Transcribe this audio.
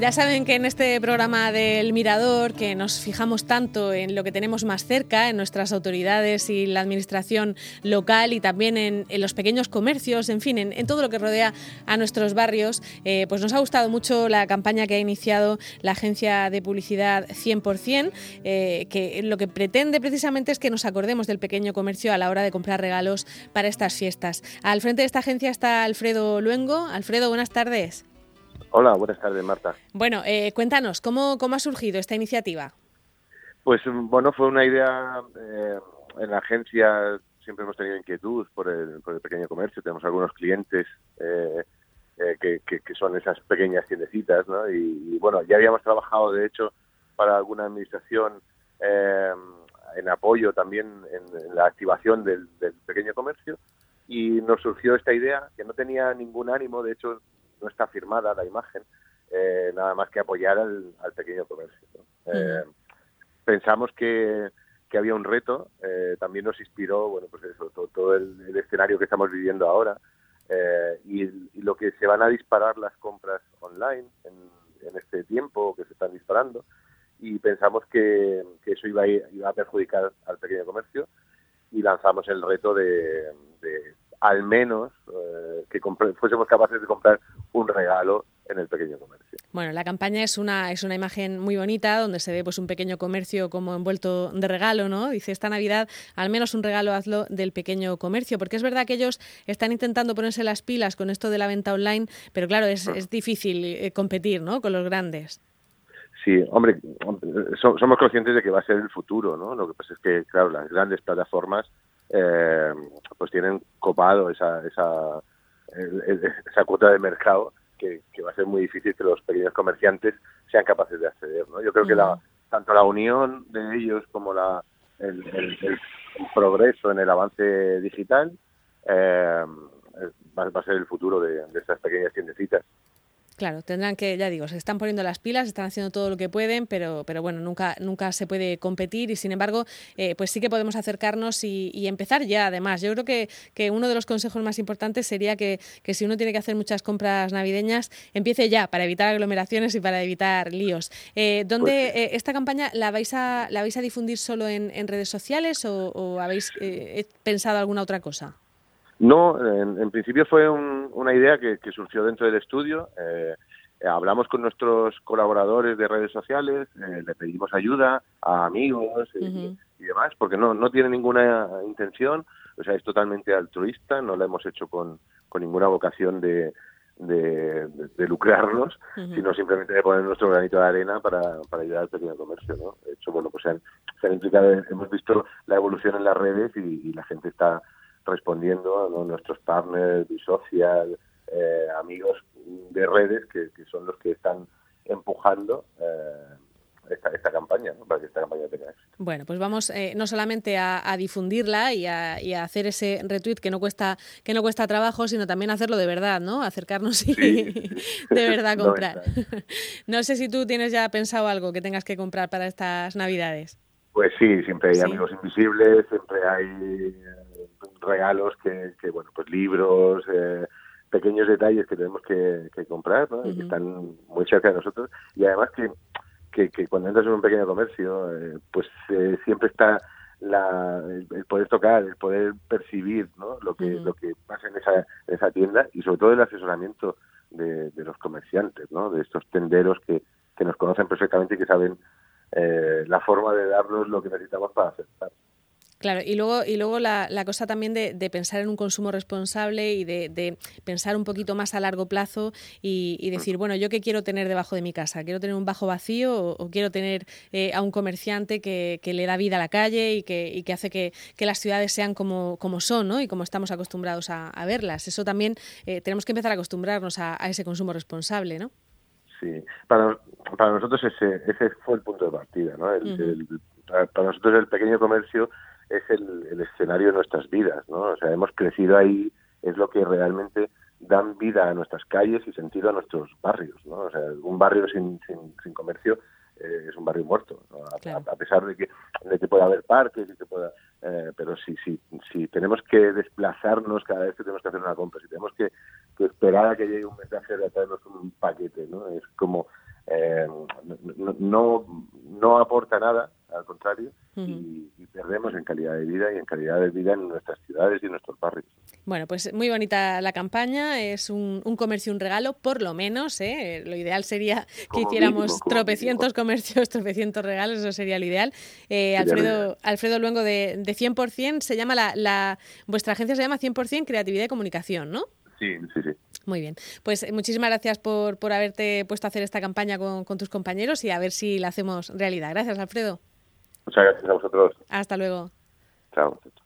Ya saben que en este programa del Mirador, que nos fijamos tanto en lo que tenemos más cerca, en nuestras autoridades y la administración local y también en, los pequeños comercios, en fin, en, todo lo que rodea a nuestros barrios, eh, pues nos ha gustado mucho la campaña que ha iniciado la agencia de publicidad 100%, eh, que lo que pretende precisamente es que nos acordemos del pequeño comercio a la hora de comprar regalos para estas fiestas. Al frente de esta agencia está Alfredo Luengo. Alfredo, buenas tardes. Hola, buenas tardes, Marta. Bueno, eh, cuéntanos, ¿cómo, ¿cómo ha surgido esta iniciativa? Pues bueno, fue una idea eh, en la agencia, siempre hemos tenido inquietud por el, por el pequeño comercio, tenemos algunos clientes eh, que, que, son esas pequeñas tiendecitas, ¿no? Y, bueno, ya habíamos trabajado, de hecho, para alguna administración en apoyo también en, la activación del, del pequeño comercio y nos surgió esta idea que no tenía ningún ánimo, de hecho no está firmada la imagen, eh, nada más que apoyar al, pequeño comercio. Eh, pensamos que, había un reto, eh, también nos inspiró, bueno, pues eso, todo, el, escenario que estamos viviendo ahora y, lo que se van a disparar las compras online en, este tiempo que se están disparando y pensamos que, eso iba a, iba a perjudicar al pequeño comercio y lanzamos el reto de, al menos que fuésemos capaces de comprar un regalo en el pequeño comercio. Bueno, la campaña es una, es una imagen muy bonita donde se ve pues un pequeño comercio como envuelto de regalo, ¿no? Dice esta Navidad, al menos un regalo hazlo del pequeño comercio, porque es verdad que ellos están intentando ponerse las pilas con esto de la venta online, pero claro, es, es difícil eh, competir, ¿no? Con los grandes. Sí, hombre, somos conscientes de que va a ser el futuro, ¿no? Lo que pasa es que, claro, las grandes plataformas eh, pues tienen copado esa, esa esa cuota de mercado que, va a ser muy difícil que los pequeños comerciantes sean capaces de acceder. ¿no? Yo creo que la, tanto la unión de ellos como la, el, progreso en el avance digital eh, va, a ser el futuro de, de estas pequeñas tiendecitas. Claro, tendrán que, ya digo, se están poniendo las pilas, están haciendo todo lo que pueden, pero, pero bueno, nunca, nunca se puede competir y sin embargo, eh, pues sí que podemos acercarnos y, empezar ya. Además, yo creo que, que, uno de los consejos más importantes sería que, que, si uno tiene que hacer muchas compras navideñas, empiece ya para evitar aglomeraciones y para evitar líos. Eh, ¿Dónde pues eh, esta campaña la vais a la vais a difundir solo en, redes sociales o, habéis pensado alguna otra cosa? No, en, principio fue una idea que, surgió dentro del estudio. Eh, hablamos con nuestros colaboradores de redes sociales, eh, le pedimos ayuda a amigos y, demás, porque no, no tiene ninguna intención, o sea, es totalmente altruista, no lo hemos hecho con, con ninguna vocación de, de, lucrarnos, sino simplemente de poner nuestro granito de arena para, para ayudar al pequeño comercio. ¿no? De hecho, bueno, pues se han, se han implicado, hemos visto la evolución en las redes y la gente está respondiendo a nuestros partners, social, eh, amigos de redes que, son los que están empujando eh, esta, campaña, para que esta campaña tenga éxito. Bueno, pues vamos eh, no solamente a, difundirla y a, hacer ese retweet que no cuesta que no cuesta trabajo, sino también hacerlo de verdad, ¿no? Acercarnos y de verdad comprar. no sé si tú tienes ya pensado algo que tengas que comprar para estas Navidades. Pues sí, siempre hay amigos invisibles, siempre hay regalos que, que bueno, pues libros, eh, pequeños detalles que tenemos que, comprar, ¿no? Y que están muy cerca de nosotros. Y además que, que, cuando entras en un pequeño comercio, eh, pues eh, siempre está la, el, poder tocar, el poder percibir ¿no? lo que lo que pasa en esa, esa tienda y sobre todo el asesoramiento de, de los comerciantes, ¿no? de estos tenderos que, que nos conocen perfectamente y que saben la forma de darnos lo que necesitamos para aceptar. Claro, y luego, y luego la, la cosa también de, de, pensar en un consumo responsable y de, de, pensar un poquito más a largo plazo y, y, decir, bueno, ¿yo qué quiero tener debajo de mi casa? ¿Quiero tener un bajo vacío o, quiero tener eh, a un comerciante que, que, le da vida a la calle y que, y que hace que, que, las ciudades sean como, como son ¿no? y como estamos acostumbrados a, a verlas? Eso también eh, tenemos que empezar a acostumbrarnos a, a, ese consumo responsable, ¿no? Sí, para, para nosotros ese, ese fue el punto de partida, ¿no? El, para nosotros el pequeño comercio es el, escenario de nuestras vidas, ¿no? O sea, hemos crecido ahí, es lo que realmente dan vida a nuestras calles y sentido a nuestros barrios, ¿no? O sea, un barrio sin, sin, comercio eh, es un barrio muerto, a, pesar de que, de que pueda haber parques y que pueda, eh, pero si, si, si tenemos que desplazarnos cada vez que tenemos que hacer una compra, si tenemos que, esperar a que llegue un mensaje de traernos un paquete, ¿no? Es como eh, no, no aporta nada, al contrario, y, perdemos en calidad de vida y en calidad de vida en nuestras ciudades y en nuestros barrios. Bueno, pues muy bonita la campaña, es un, comercio, un regalo, por lo menos, ¿eh? lo ideal sería que hiciéramos tropecientos comercios, tropecientos regalos, eso sería lo ideal. Eh, Alfredo, Alfredo Luengo de, de 100%, se llama la, la, vuestra agencia se llama 100% Creatividad y Comunicación, ¿no? Sí, sí, sí. Muy bien. Pues eh, muchísimas gracias por, por haberte puesto a hacer esta campaña con, con tus compañeros y a ver si la hacemos realidad. Gracias, Alfredo. Muchas gracias a vosotros. Hasta luego. Chao.